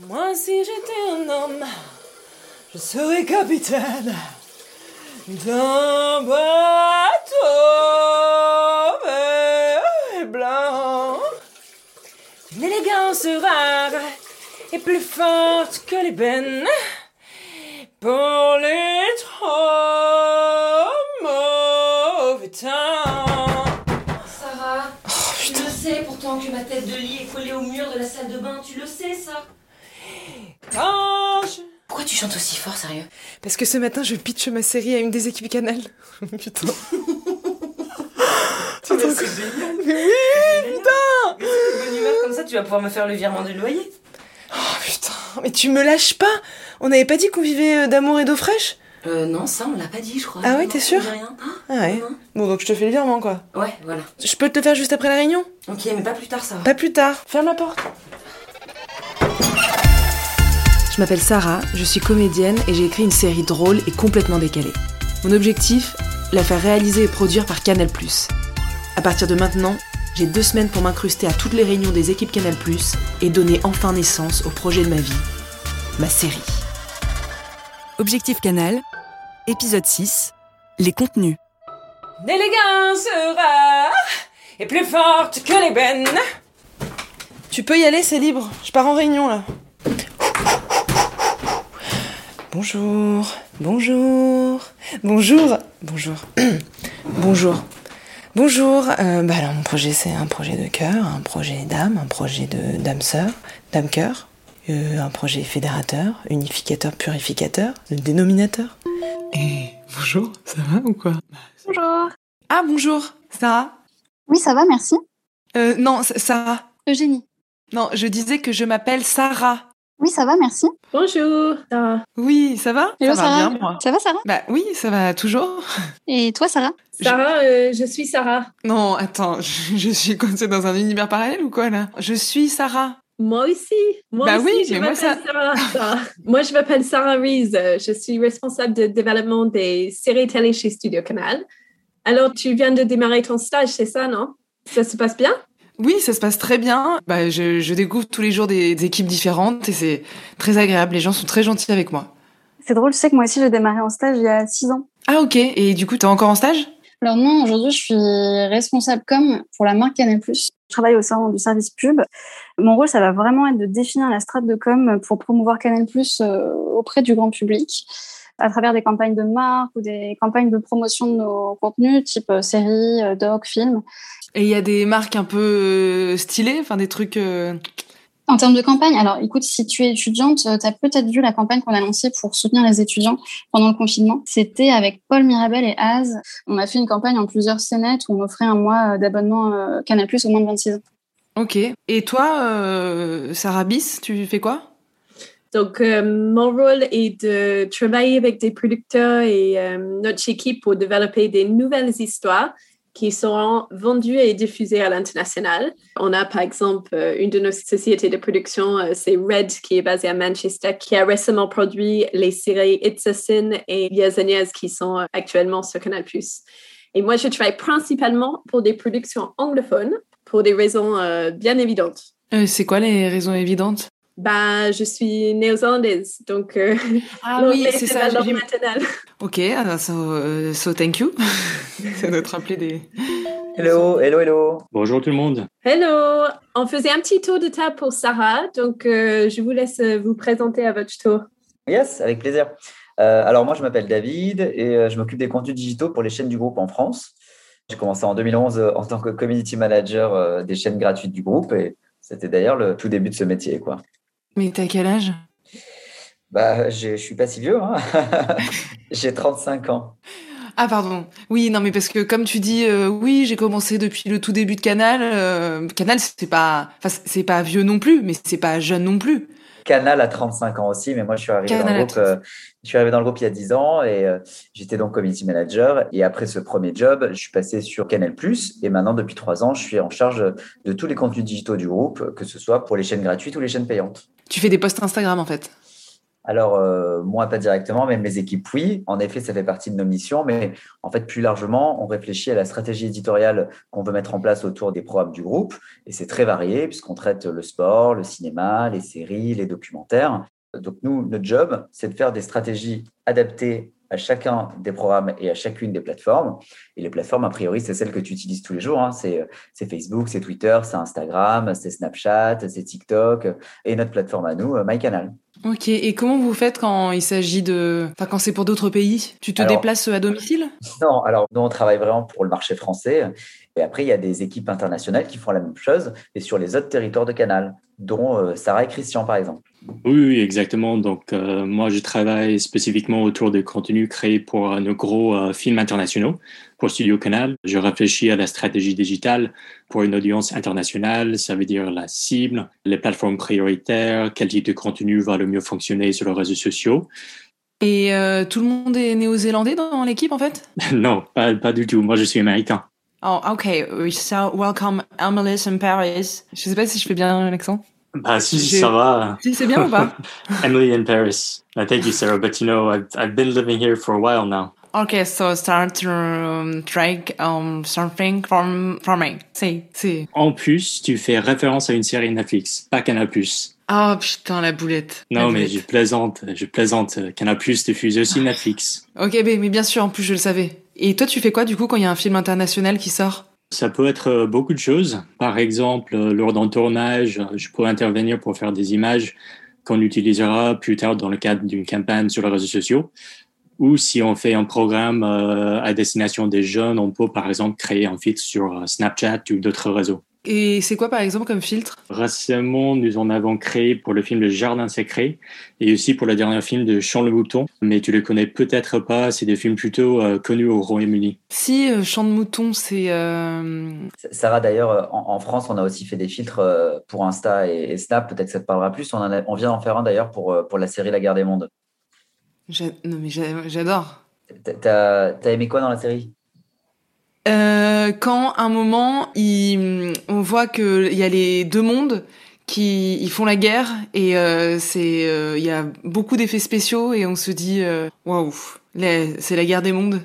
Moi, si j'étais un homme, je serais capitaine d'un bateau et blanc. Une élégance rare et plus forte que l'ébène pour les trop mauvais temps. Sarah, tu le sais pourtant que ma tête de lit est collée au mur de la salle de bain, tu le sais ça Pourquoi tu chantes aussi fort, sérieux? Parce que ce matin, je pitch ma série à une des équipes Canal. Putain. C'est génial Mais oui, putain Bonne humeur comme ça, tu vas pouvoir me faire le virement du loyer. Oh putain, mais tu me lâches pas On n'avait pas dit qu'on vivait euh, d'amour et d'eau fraîche? Euh, non, ça on l'a pas dit, je crois. Ah ouais, t'es sûr? me dit rien. Ah, Ah ouais. non. Bon, donc je te fais le virement, quoi. Ouais, voilà. Je peux te le faire juste après la réunion? Ok, mais pas plus tard, ça. Pas plus tard. Ferme la porte. Je m'appelle Sarah, je suis comédienne et j'ai écrit une série drôle et complètement décalée. Mon objectif La faire réaliser et produire par Canal+. À partir de maintenant, j'ai deux semaines pour m'incruster à toutes les réunions des équipes Canal+, et donner enfin naissance au projet de ma vie, ma série. Objectif Canal, épisode 6, les contenus. L'élégance rare est plus forte que l'ébène. Tu peux y aller, c'est libre. Je pars en réunion là. Bonjour, bonjour, bonjour, bonjour, bonjour, bonjour. Euh, bah alors mon projet c'est un projet de cœur, un projet d'âme, un projet de d'âme sœur, d'âme cœur, euh, un projet fédérateur, unificateur, purificateur, dénominateur. Et bonjour, ça va ou quoi? Bonjour. Ah bonjour, Sarah. Oui, ça va, merci. Euh, non, Sarah. Eugénie. Non, je disais que je m'appelle Sarah. Oui, ça va, merci. Bonjour. Sarah. Oui, ça va? Hello, Ça va Sarah. bien, moi? Ça va, Sarah? Bah oui, ça va toujours. Et toi, Sarah? Sarah, euh, je suis Sarah. Non, attends, je, je suis coincée dans un univers parallèle ou quoi là? Je suis Sarah. Moi aussi. Moi Bah aussi, oui, je mais moi, m'appelle Sarah. Sarah. moi, je m'appelle Sarah Rees. Euh, Je suis responsable de développement des séries télé chez Studio Canal. Alors, tu viens de démarrer ton stage, c'est ça, non? Ça se passe bien? Oui, ça se passe très bien. Bah, je, je découvre tous les jours des, des équipes différentes et c'est très agréable. Les gens sont très gentils avec moi. C'est drôle, tu sais que moi aussi, j'ai démarré en stage il y a six ans. Ah ok, et du coup, t'es encore en stage? Alors non, aujourd'hui, je suis responsable com pour la marque Canal+. Je travaille au sein du service pub. Mon rôle, ça va vraiment être de définir la strate de com pour promouvoir Canal+, euh, auprès du grand public à travers des campagnes de marque ou des campagnes de promotion de nos contenus, type euh, séries, euh, doc, films. Et il y a des marques un peu euh, stylées, enfin des trucs... En termes de campagne, alors écoute, si tu es étudiante, tu as peut-être vu la campagne qu'on a lancée pour soutenir les étudiants pendant le confinement. C'était avec Paul Mirabel et Az. On a fait une campagne en plusieurs scénettes où on offrait un mois d'abonnement Canal+, au moins de 26 ans. Ok. Et toi, euh, Sarah Bis, tu fais quoi? Donc, euh, mon rôle est de travailler avec des producteurs et euh, notre équipe pour développer des nouvelles histoires qui seront vendues et diffusées à l'international. On a par exemple euh, une de nos sociétés de production, c'est Red, qui est basée à Manchester, qui a récemment produit les séries It's a Sin et Years qui sont actuellement sur Canal+. Et moi, je travaille principalement pour des productions anglophones pour des raisons bien évidentes. C'est quoi les raisons évidentes? Ben, je suis néo-zélandaise, donc euh, Ah l'anglais, c'est ma langue j'ai- maternelle. Ok, ah, so, euh, so thank you. Ça doit te rappeler des... Hello, hello, hello. Bonjour tout le monde. Hello, on faisait un petit tour de table pour Sarah, donc euh, je vous laisse vous présenter à votre tour. Yes, avec plaisir. Euh, alors moi, je m'appelle David et euh, je m'occupe des contenus digitaux pour les chaînes du groupe en France. J'ai commencé en 2011 euh, en tant que community manager euh, des chaînes gratuites du groupe et c'était d'ailleurs le tout début de ce métier. Quoi. Mais t'as quel âge? Bah, je suis pas si vieux. Hein j'ai 35 ans. Ah pardon. Oui, non mais parce que comme tu dis, euh, oui, j'ai commencé depuis le tout début de Canal. euh, Canal, c'est pas, enfin c'est pas vieux non plus, mais c'est pas jeune non plus. Canal a 35 ans aussi, mais moi je suis arrivé, dans Canal le, a groupe, euh, je suis arrivé dans le groupe il y a 10 ans et euh, j'étais donc community manager. Et après ce premier job, je suis passé sur Canal+. Et maintenant, depuis 3 ans, je suis en charge de tous les contenus digitaux du groupe, que ce soit pour les chaînes gratuites ou les chaînes payantes. Tu fais des posts Instagram en fait. alors, euh, moi, pas directement, mais mes équipes, oui. En effet, ça fait partie de nos missions, mais en fait, plus largement, on réfléchit à la stratégie éditoriale qu'on veut mettre en place autour des programmes du groupe. Et c'est très varié, puisqu'on traite le sport, le cinéma, les séries, les documentaires. Donc, nous, notre job, c'est de faire des stratégies adaptées à chacun des programmes et à chacune des plateformes. Et les plateformes, a priori, c'est celles que tu utilises tous les jours. Hein. C'est Facebook, c'est Twitter, c'est Instagram, c'est Snapchat, c'est TikTok. Et notre plateforme à nous, MyCanal. Ok, et comment vous faites quand il s'agit de... Enfin, quand c'est pour d'autres pays? Tu te déplaces à domicile? Non, alors nous, on travaille vraiment pour le marché français. Et après, il y a des équipes internationales qui font la même chose, et sur les autres territoires de Canal, dont euh, Sarah et Christian, par exemple. Oui, exactement. Donc, euh, moi, je travaille spécifiquement autour des contenus créés pour euh, nos gros films internationaux pour Studio Canal. Je réfléchis à la stratégie digitale pour une audience internationale. Ça veut dire la cible, les plateformes prioritaires, quel type de contenu va le mieux fonctionner sur les réseaux sociaux. Et tout le monde est néo-zélandais dans l'équipe, en fait? Non, pas, pas du tout. Moi, je suis américain. Oh, ok. So, welcome, Emily in Paris. Je sais pas si je fais bien l'accent. Bah, si, ça va. Si, c'est bien ou pas? Emily in Paris. Uh, thank you, Sarah. But you know, I've, I've been living here for a while now. Okay, so start to um, drag um, something from, from me. Si, si. En plus, tu fais référence à une série Netflix, pas Canal+. Ah oh, putain, la boulette. Non, mais je plaisante, je plaisante. Canal+, diffuse aussi Netflix. Ok, mais bien sûr, en plus, je le savais. Et toi, tu fais quoi du coup quand il y a un film international qui sort? Ça peut être euh, beaucoup de choses. Par exemple, euh, lors d'un tournage, euh, je pourrais intervenir pour faire des images qu'on utilisera plus tard dans le cadre d'une campagne sur les réseaux sociaux. Ou si on fait un programme à destination des jeunes, on peut par exemple créer un feed sur Snapchat ou d'autres réseaux. Et c'est quoi par exemple comme filtre? Récemment, nous en avons créé pour le film Le Jardin secret et aussi pour le dernier film de Chant le Mouton, mais tu les connais peut-être pas, c'est des films plutôt euh, connus au Royaume-Uni. Si, euh, Chant de Mouton, c'est... Euh... Sarah, d'ailleurs, en, France, on a aussi fait des filtres euh, pour Insta et, Snap, peut-être que ça te parlera plus. On, on vient d'en faire un d'ailleurs pour, pour la série La Guerre des Mondes. Non mais j'adore. T'as aimé quoi dans la série? Euh, quand un moment, on voit qu'il y a les deux mondes qui ils font la guerre et euh, c'est euh, il y a beaucoup d'effets spéciaux et on se dit waouh, c'est la guerre des mondes.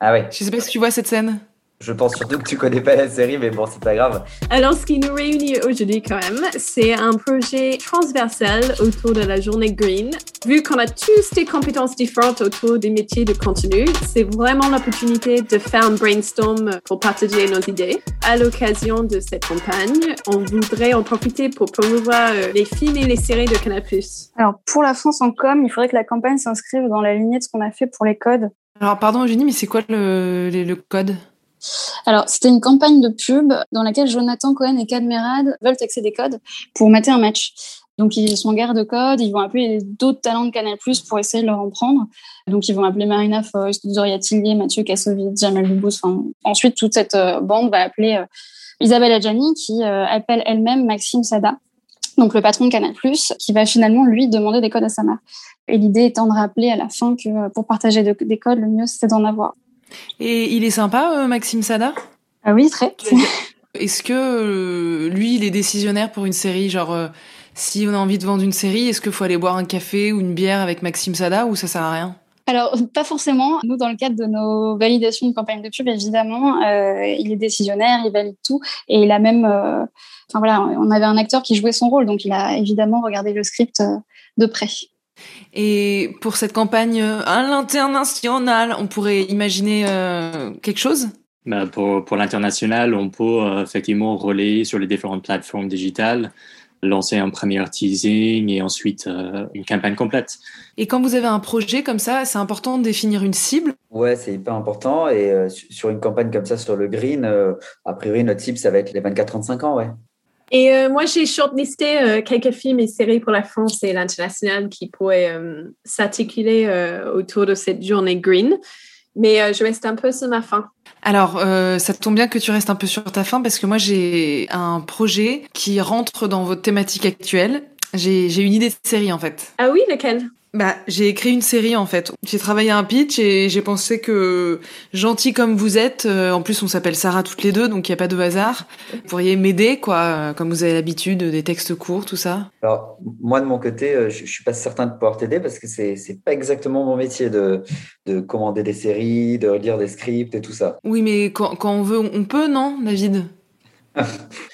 Ah ouais. Je sais pas si tu vois cette scène. Je pense surtout que tu connais pas la série, mais bon, c'est pas grave. Alors, ce qui nous réunit aujourd'hui, quand même, c'est un projet transversal autour de la journée green. Vu qu'on a tous des compétences différentes autour des métiers de contenu, c'est vraiment l'opportunité de faire un brainstorm pour partager nos idées. À l'occasion de cette campagne, on voudrait en profiter pour promouvoir euh, les films et les séries de Canal+. Alors, pour la France en com, il faudrait que la campagne s'inscrive dans la lignée de ce qu'on a fait pour les codes. Alors, pardon, Eugénie, mais c'est quoi le, le code? Alors, c'était une campagne de pub dans laquelle Jonathan Cohen et Cadmerad veulent taxer des codes pour mater un match. Donc, ils sont en guerre de code, ils vont appeler d'autres talents de Canal+, pour essayer de leur en prendre. Donc, ils vont appeler Marina Foïs, Zoria Tillier, Mathieu Kassovitz, Jamal. Enfin, ensuite, toute cette euh, bande va appeler euh, Isabelle Adjani, qui euh, appelle elle-même Maxime Sada, donc le patron de Canal+, qui va finalement, lui, demander des codes à sa mère. Et l'idée étant de rappeler à la fin que pour partager des codes, le mieux, c'était d'en avoir. Et il est sympa, euh, Maxime Sada? Ah oui, très. Est-ce que euh, lui, il est décisionnaire pour une série? Genre, euh, si on a envie de vendre une série, est-ce qu'il faut aller boire un café ou une bière avec Maxime Sada ou ça sert à rien? Alors, pas forcément. Nous, dans le cadre de nos validations de campagne de pub, évidemment, il est décisionnaire, il valide tout. Et il a même... Enfin voilà, on avait un acteur qui jouait son rôle, donc il a évidemment regardé le script de près. Et pour cette campagne à l'international, on pourrait imaginer euh, quelque chose? Bah pour, pour l'international, on peut euh, effectivement relayer sur les différentes plateformes digitales, lancer un premier teasing et ensuite euh, une campagne complète. Et quand vous avez un projet comme ça, c'est important de définir une cible? Ouais, c'est hyper important. Et sur une campagne comme ça, sur le green, a priori, notre cible, ça va être les 24-35 ans, ouais. Et euh, moi, j'ai shortlisté euh, quelques films et séries pour la France et l'international qui pourraient euh, s'articuler autour de cette journée green. Mais je reste un peu sur ma fin. Alors, ça tombe bien que tu restes un peu sur ta fin parce que moi, j'ai un projet qui rentre dans votre thématique actuelle. J'ai une idée de série en fait. Ah oui, lequel Bah, j'ai écrit une série en fait. J'ai travaillé un pitch et j'ai pensé que gentil comme vous êtes, euh, en plus on s'appelle Sarah toutes les deux, donc il y a pas de hasard. Vous pourriez m'aider quoi, euh, comme vous avez l'habitude, des textes courts, tout ça. Alors moi de mon côté, euh, je, suis pas certain de pouvoir t'aider parce que c'est c'est pas exactement mon métier de de commander des séries, de lire des scripts et tout ça. Oui, mais quand, quand on veut, on peut, non, David?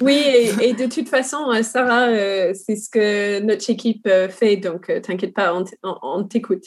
Oui, et, de toute façon, euh, Sarah, euh, c'est ce que notre équipe euh, fait, donc t'inquiète pas, on t'écoute.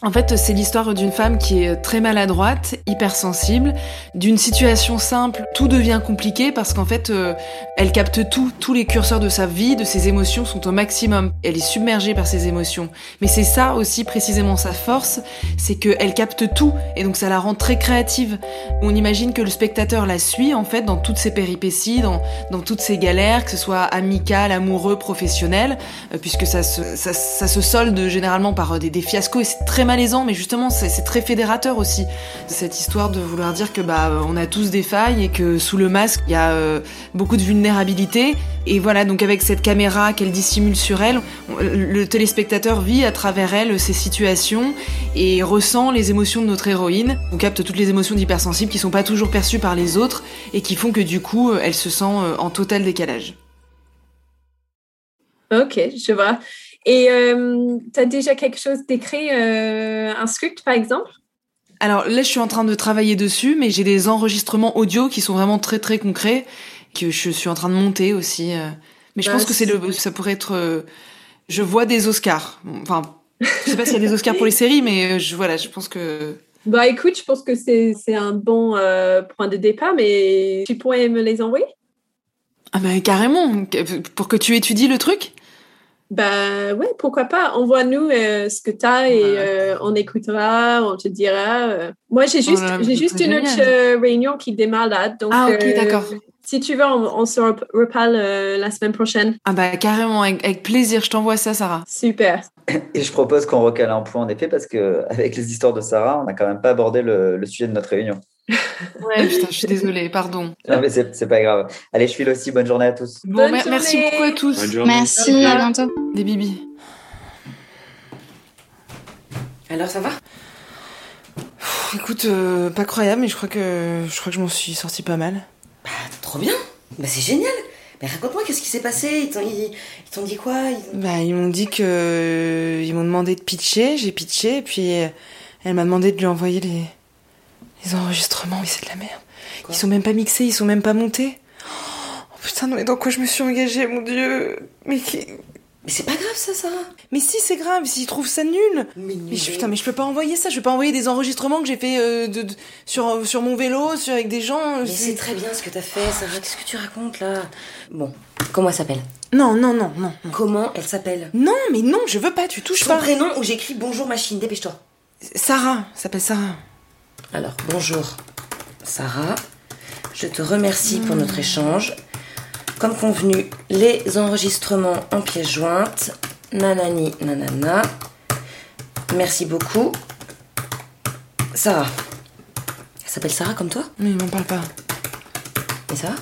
En fait, c'est l'histoire d'une femme qui est très maladroite, hypersensible. D'une situation simple, tout devient compliqué parce qu'en fait, euh, elle capte tout. Tous les curseurs de sa vie, de ses émotions sont au maximum. Elle est submergée par ses émotions. Mais c'est ça aussi précisément sa force, c'est qu'elle capte tout et donc ça la rend très créative. On imagine que le spectateur la suit en fait dans toutes ses péripéties, dans, dans toutes ses galères, que ce soit amical, amoureux, professionnel, euh, puisque ça se, ça, se solde généralement par euh, des, des fiascos et c'est très malaisant, mais justement c'est très fédérateur aussi cette histoire de vouloir dire que bah on a tous des failles et que sous le masque il y a euh, beaucoup de vulnérabilité et voilà donc avec cette caméra qu'elle dissimule sur elle, le téléspectateur vit à travers elle ces situations et ressent les émotions de notre héroïne. On capte toutes les émotions d'hypersensible qui sont pas toujours perçues par les autres et qui font que du coup euh, elle se sent euh, en total décalage. Ok, je vois. Et euh, t'as déjà quelque chose d'écrit, euh, un script par exemple? Alors là, je suis en train de travailler dessus, mais j'ai des enregistrements audio qui sont vraiment très très concrets que je suis en train de monter aussi. euh. Mais je Bah, pense que c'est le, ça pourrait être. euh, Je vois des Oscars. Enfin, je sais pas s'il y a des Oscars pour les séries, mais euh, je voilà, je pense que. Bah écoute, je pense que c'est c'est un bon euh, point de départ, mais tu pourrais me les envoyer? Ah bah carrément, pour que tu étudies le truc? Bah ouais, pourquoi pas. Envoie-nous euh, ce que t'as et Ouais. euh, on écoutera, on te dira. euh. Moi, j'ai juste, Oh là, j'ai juste une génial. autre euh, réunion qui démarre là. Donc, Ah ok, euh, d'accord. Si tu veux, on, on se rep- reparle euh, la semaine prochaine. Ah bah carrément, avec, avec plaisir, je t'envoie ça, Sarah. Super. Et je propose qu'on recale un point en effet parce que avec les histoires de Sarah, on n'a quand même pas abordé le, le sujet de notre réunion. Ouais, putain, je suis désolée, pardon. Non mais c'est pas grave. Allez, je file aussi. Bonne journée à tous. Bon, Bonne mer- merci journée. beaucoup à tous. Bonne journée. Merci, à bientôt. Des bibis. Alors ça va? Pff, Écoute, euh, pas croyable, mais je crois que je crois que je m'en suis sortie pas mal. Bah trop bien Bah c'est génial Mais raconte-moi qu'est-ce qui s'est passé? Ils t'ont ils, ils t'ont dit quoi? Ils- Bah, ils m'ont dit que ils m'ont demandé de pitcher, j'ai pitché, et puis euh, elle m'a demandé de lui envoyer les les enregistrements. Mais c'est de la merde. Quoi Ils sont même pas mixés, ils sont même pas montés. Oh putain, non mais dans quoi je me suis engagée, mon dieu Mais qui- Mais c'est pas grave ça, Sarah mais si c'est grave, s'ils trouvent ça nul. Mais, Mais je, putain, mais je peux pas envoyer ça. Je peux pas envoyer des enregistrements que j'ai fait euh, de, de- sur sur mon vélo, sur avec des gens. Mais c'est- très bien ce que t'as fait, Sarah. Qu'est-ce que tu racontes là? Bon, comment elle s'appelle? Non, non, non, non, non. Comment elle s'appelle? Non, mais non, je veux pas. Tu touches Son pas. prénom ou j'écris bonjour machine, dépêche-toi. Sarah, ça s'appelle Sarah. Alors, bonjour Sarah, je te remercie pour notre échange. Comme convenu, les enregistrements en pièces jointes. Nanani, nanana. Merci beaucoup. Sarah. Elle s'appelle Sarah comme toi? Mais il m'en parle pas. Mais ça va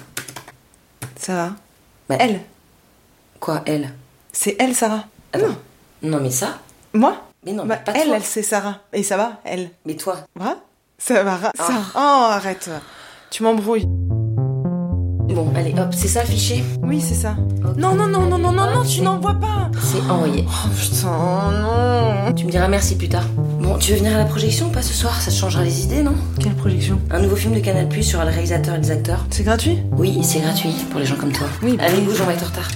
Ça va. Bah, Elle. Quoi, elle? C'est elle, Sarah. Attends. Non, mais ça? Moi? Mais non, Bah, mais pas Elle, toi. elle, c'est Sarah. Et ça va, elle? Mais toi Va Ça va, ça. Ah. Oh, arrête. Tu m'embrouilles. Bon, allez, hop, c'est ça affiché Oui, c'est ça. Non, non, non, non, non, non, non, tu c'est- n'envoies pas. C'est envoyé. Oh, putain, non. Tu me diras merci plus tard. Bon, tu veux venir à la projection ou pas ce soir? Ça te changera les idées, non? Quelle projection? Un nouveau film de Canal Plus sur le réalisateur et les acteurs. C'est gratuit? Oui, c'est gratuit pour les gens comme toi. Oui. Allez, bouge, on va être en retard.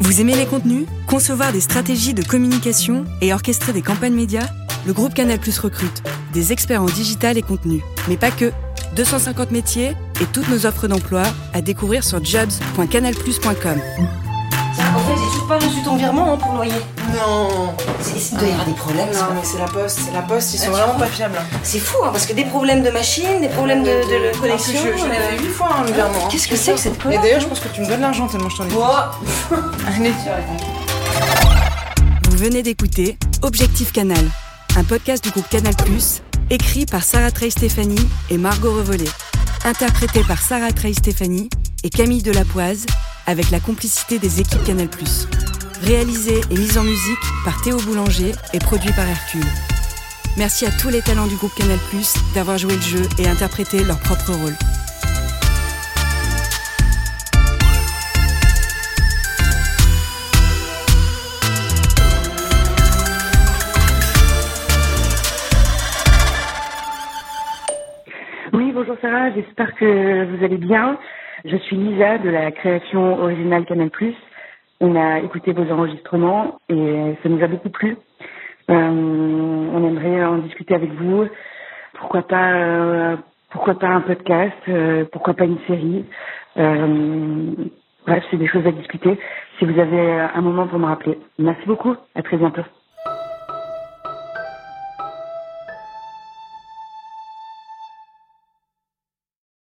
Vous aimez les contenus? Concevoir des stratégies de communication et orchestrer des campagnes médias? Le groupe Canal Plus recrute des experts en digital et contenu. Mais pas que. 250 métiers et toutes nos offres d'emploi à découvrir sur jobs.canalplus.com. En fait, j'ai toujours pas reçu ton virement hein, pour le loyer. Non. Il doit y avoir des problèmes. c'est Non, mais c'est la poste, c'est la poste, ils Ah, sont tu vraiment crois pas fiables. hein. C'est fou, hein, parce que des problèmes de machine, des problèmes de, de, de connexion. Je, je l'ai euh, fait huit fois, hein, le virement. hein. Qu'est-ce que c'est que cette Et connerie d'ailleurs, je pense que tu me donnes l'argent tellement je t'en ai. Oh, Allez. Vous venez d'écouter Objectif Canal, un podcast du groupe Canal+, écrit par Sarah Trey Stéphanie et Margot Revollet, interprété par Sarah Trey Stéphanie et Camille Delapoise, avec la complicité des équipes Canal+. Réalisé et mis en musique par Théo Boulanger et produit par Hercule. Merci à tous les talents du groupe Canal+, d'avoir joué le jeu et interprété leur propre rôle. Bonjour Sarah, j'espère que vous allez bien. Je suis Lisa de la création originale Canal+. On a écouté vos enregistrements et ça nous a beaucoup plu. Euh, on aimerait en discuter avec vous. Pourquoi pas, euh, pourquoi pas un podcast, euh, pourquoi pas une série. Bref, c'est des choses à discuter. Si vous avez un moment pour me rappeler. Merci beaucoup. À très bientôt.